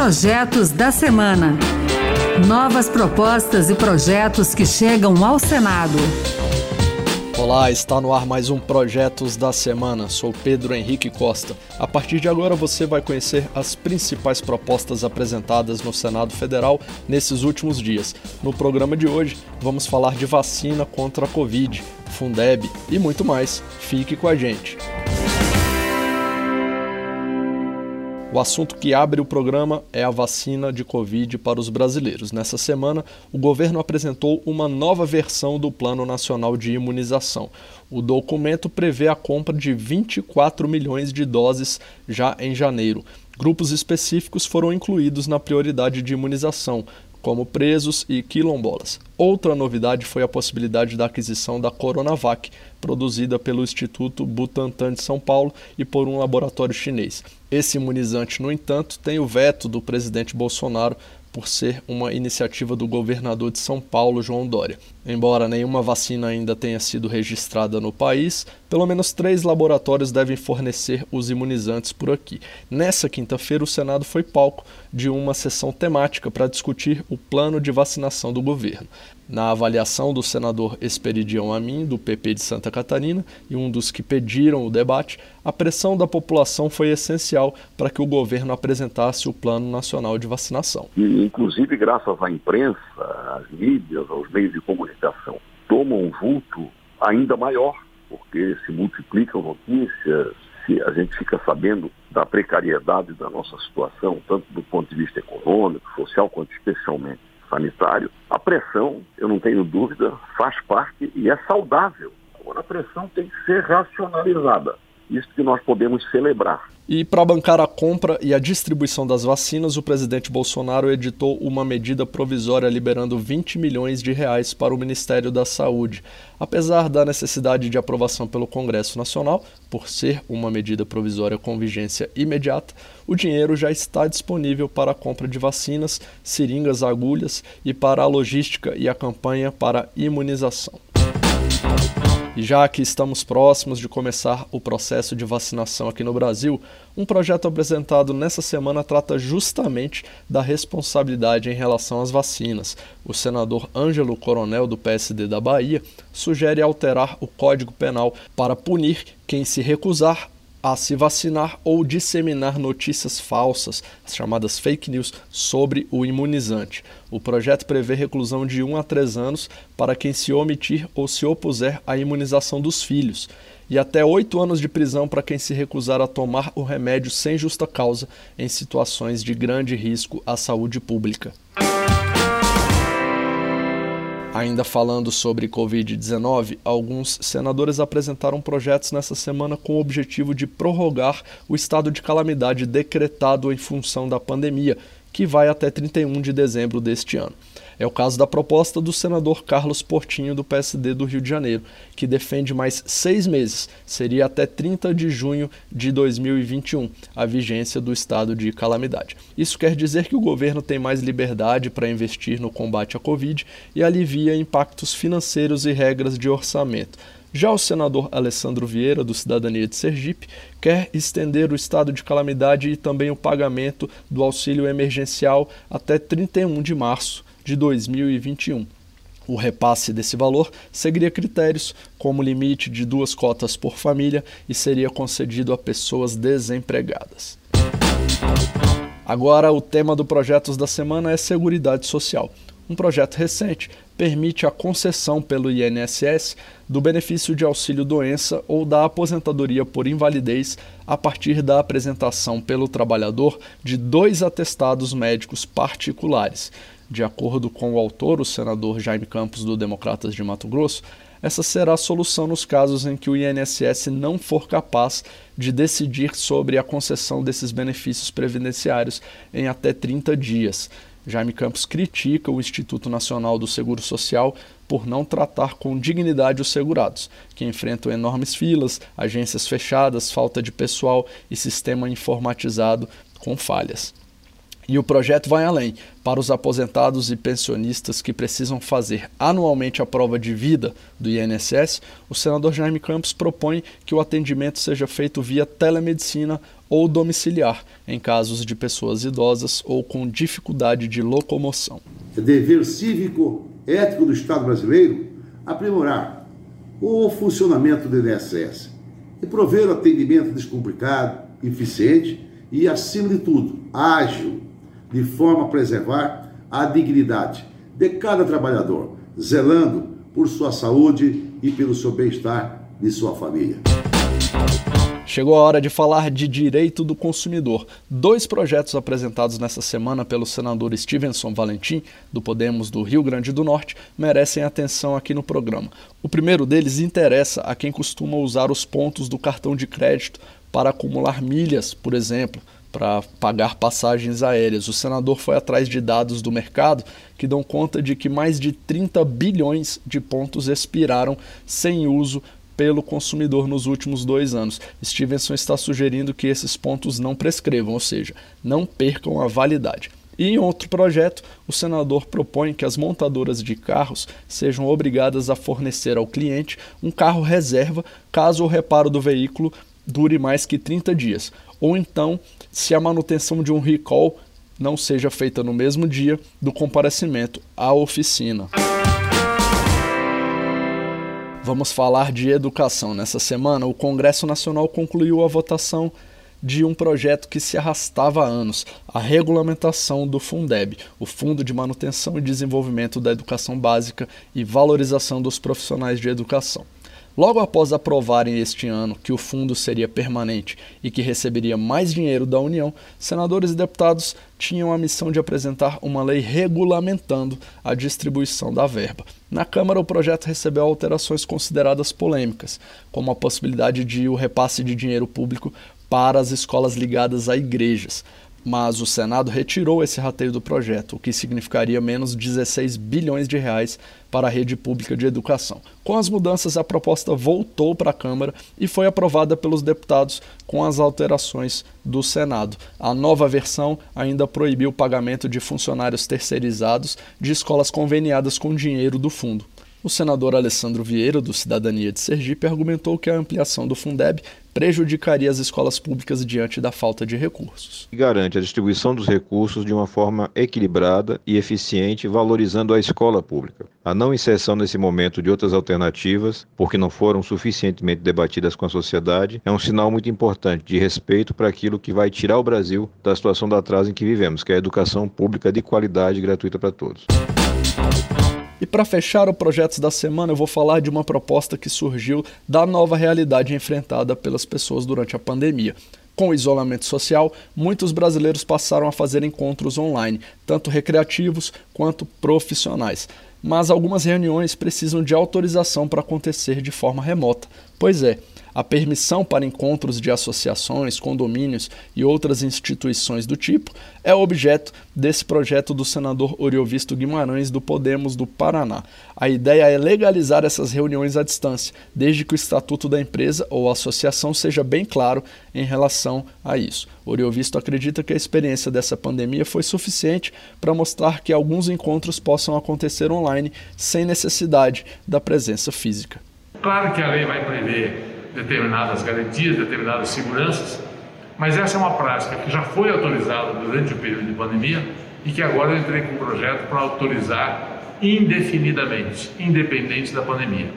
Projetos da Semana. Novas propostas e projetos que chegam ao Senado. Olá, está no ar mais um Projetos da Semana. Sou Pedro Henrique Costa. A partir de agora você vai conhecer as principais propostas apresentadas no Senado Federal nesses últimos dias. No programa de hoje, vamos falar de vacina contra a Covid, Fundeb e muito mais. Fique com a gente. O assunto que abre o programa é a vacina de Covid para os brasileiros. Nessa semana, o governo apresentou uma nova versão do Plano Nacional de Imunização. O documento prevê a compra de 24 milhões de doses já em janeiro. Grupos específicos foram incluídos na prioridade de imunização, como presos e quilombolas. Outra novidade foi a possibilidade da aquisição da Coronavac, produzida pelo Instituto Butantan de São Paulo e por um laboratório chinês. Esse imunizante, no entanto, tem o veto do presidente Bolsonaro por ser uma iniciativa do governador de São Paulo, João Dória. Embora nenhuma vacina ainda tenha sido registrada no país, pelo menos três laboratórios devem fornecer os imunizantes por aqui. Nessa quinta-feira, o Senado foi palco de uma sessão temática para discutir o plano de vacinação do governo. Na avaliação do senador Esperidião Amin, do PP de Santa Catarina, e um dos que pediram o debate, a pressão da população foi essencial para que o governo apresentasse o Plano Nacional de Vacinação. E, inclusive, graças à imprensa, às mídias, aos meios de comunicação, toma um vulto ainda maior, porque se multiplicam notícias, se a gente fica sabendo da precariedade da nossa situação, tanto do ponto de vista econômico, social, quanto especialmente sanitário, a pressão, eu não tenho dúvida, faz parte e é saudável. Agora, a pressão tem que ser racionalizada. Isso que nós podemos celebrar. E para bancar a compra e a distribuição das vacinas, o presidente Bolsonaro editou uma medida provisória liberando 20 milhões de reais para o Ministério da Saúde. Apesar da necessidade de aprovação pelo Congresso Nacional, por ser uma medida provisória com vigência imediata, o dinheiro já está disponível para a compra de vacinas, seringas, agulhas e para a logística e a campanha para imunização. E já que estamos próximos de começar o processo de vacinação aqui no Brasil, um projeto apresentado nessa semana trata justamente da responsabilidade em relação às vacinas. O senador Ângelo Coronel, do PSD da Bahia, sugere alterar o Código Penal para punir quem se recusar a se vacinar ou disseminar notícias falsas, as chamadas fake news, sobre o imunizante. O projeto prevê reclusão de 1 a 3 anos para quem se omitir ou se opuser à imunização dos filhos, e até 8 anos de prisão para quem se recusar a tomar o remédio sem justa causa em situações de grande risco à saúde pública. Ainda falando sobre Covid-19, alguns senadores apresentaram projetos nessa semana com o objetivo de prorrogar o estado de calamidade decretado em função da pandemia, que vai até 31 de dezembro deste ano. É o caso da proposta do senador Carlos Portinho, do PSD do Rio de Janeiro, que defende mais seis meses, seria até 30 de junho de 2021, a vigência do estado de calamidade. Isso quer dizer que o governo tem mais liberdade para investir no combate à Covid e alivia impactos financeiros e regras de orçamento. Já o senador Alessandro Vieira, do Cidadania de Sergipe, quer estender o estado de calamidade e também o pagamento do auxílio emergencial até 31 de março de 2021. O repasse desse valor seguiria critérios como limite de duas cotas por família e seria concedido a pessoas desempregadas. Agora, o tema do Projetos da Semana é Seguridade Social. Um projeto recente permite a concessão pelo INSS do benefício de auxílio-doença ou da aposentadoria por invalidez a partir da apresentação pelo trabalhador de dois atestados médicos particulares. De acordo com o autor, o senador Jaime Campos, do Democratas de Mato Grosso, essa será a solução nos casos em que o INSS não for capaz de decidir sobre a concessão desses benefícios previdenciários em até 30 dias. Jaime Campos critica o Instituto Nacional do Seguro Social por não tratar com dignidade os segurados, que enfrentam enormes filas, agências fechadas, falta de pessoal e sistema informatizado com falhas. E o projeto vai além. Para os aposentados e pensionistas que precisam fazer anualmente a prova de vida do INSS, o senador Jaime Campos propõe que o atendimento seja feito via telemedicina ou domiciliar, em casos de pessoas idosas ou com dificuldade de locomoção. É dever cívico, ético do Estado brasileiro aprimorar o funcionamento do INSS e prover o atendimento descomplicado, eficiente e, acima de tudo, ágil de forma a preservar a dignidade de cada trabalhador, zelando por sua saúde e pelo seu bem-estar de sua família. Chegou a hora de falar de direito do consumidor. Dois projetos apresentados nessa semana pelo senador Stevenson Valentim, do Podemos do Rio Grande do Norte, merecem atenção aqui no programa. O primeiro deles interessa a quem costuma usar os pontos do cartão de crédito para acumular milhas, por exemplo para pagar passagens aéreas. O senador foi atrás de dados do mercado que dão conta de que mais de 30 bilhões de pontos expiraram sem uso pelo consumidor nos últimos dois anos. Stevenson está sugerindo que esses pontos não prescrevam, ou seja, não percam a validade. E em outro projeto, o senador propõe que as montadoras de carros sejam obrigadas a fornecer ao cliente um carro reserva caso o reparo do veículo dure mais que 30 dias, ou então se a manutenção de um recall não seja feita no mesmo dia do comparecimento à oficina. Vamos falar de educação. Nessa semana, o Congresso Nacional concluiu a votação de um projeto que se arrastava há anos, a regulamentação do Fundeb, o Fundo de Manutenção e Desenvolvimento da Educação Básica e Valorização dos Profissionais de Educação. Logo após aprovarem este ano que o fundo seria permanente e que receberia mais dinheiro da União, senadores e deputados tinham a missão de apresentar uma lei regulamentando a distribuição da verba. Na Câmara, o projeto recebeu alterações consideradas polêmicas, como a possibilidade de o repasse de dinheiro público para as escolas ligadas a igrejas mas o Senado retirou esse rateio do projeto, o que significaria menos 16 bilhões de reais para a rede pública de educação. Com as mudanças, a proposta voltou para a Câmara e foi aprovada pelos deputados com as alterações do Senado. A nova versão ainda proibiu o pagamento de funcionários terceirizados de escolas conveniadas com dinheiro do fundo. O senador Alessandro Vieira, do Cidadania de Sergipe, argumentou que a ampliação do Fundeb prejudicaria as escolas públicas diante da falta de recursos. Garante a distribuição dos recursos de uma forma equilibrada e eficiente, valorizando a escola pública. A não inserção nesse momento de outras alternativas, porque não foram suficientemente debatidas com a sociedade, é um sinal muito importante de respeito para aquilo que vai tirar o Brasil da situação da atraso em que vivemos, que é a educação pública de qualidade gratuita para todos. E para fechar o projeto da semana, eu vou falar de uma proposta que surgiu da nova realidade enfrentada pelas pessoas durante a pandemia. Com o isolamento social, muitos brasileiros passaram a fazer encontros online, tanto recreativos quanto profissionais. Mas algumas reuniões precisam de autorização para acontecer de forma remota. Pois é, a permissão para encontros de associações, condomínios e outras instituições do tipo é objeto desse projeto do senador Oriovisto Guimarães do Podemos do Paraná. A ideia é legalizar essas reuniões à distância, desde que o estatuto da empresa ou associação seja bem claro em relação a isso. Oriovisto acredita que a experiência dessa pandemia foi suficiente para mostrar que alguns encontros possam acontecer online sem necessidade da presença física. Claro que a lei vai prever determinadas garantias, determinadas seguranças, mas essa é uma prática que já foi autorizada durante o período de pandemia e que agora eu entrei com um projeto para autorizar indefinidamente, independente da pandemia.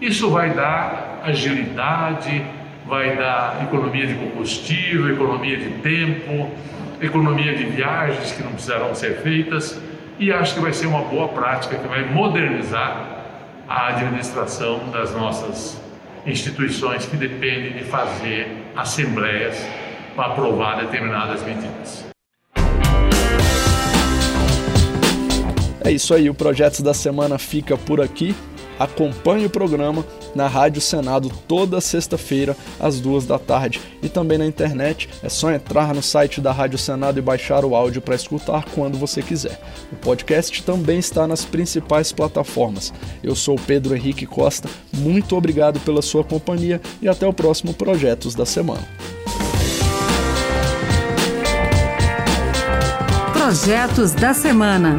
Isso vai dar agilidade, vai dar economia de combustível, economia de tempo, economia de viagens que não precisarão ser feitas e acho que vai ser uma boa prática que vai modernizar a administração das nossas instituições que dependem de fazer assembleias para aprovar determinadas medidas. É isso aí, o Projetos da Semana fica por aqui. Acompanhe o programa na Rádio Senado toda sexta-feira, às duas da tarde. E também na internet, é só entrar no site da Rádio Senado e baixar o áudio para escutar quando você quiser. O podcast também está nas principais plataformas. Eu sou Pedro Henrique Costa, muito obrigado pela sua companhia e até o próximo Projetos da Semana. Projetos da Semana.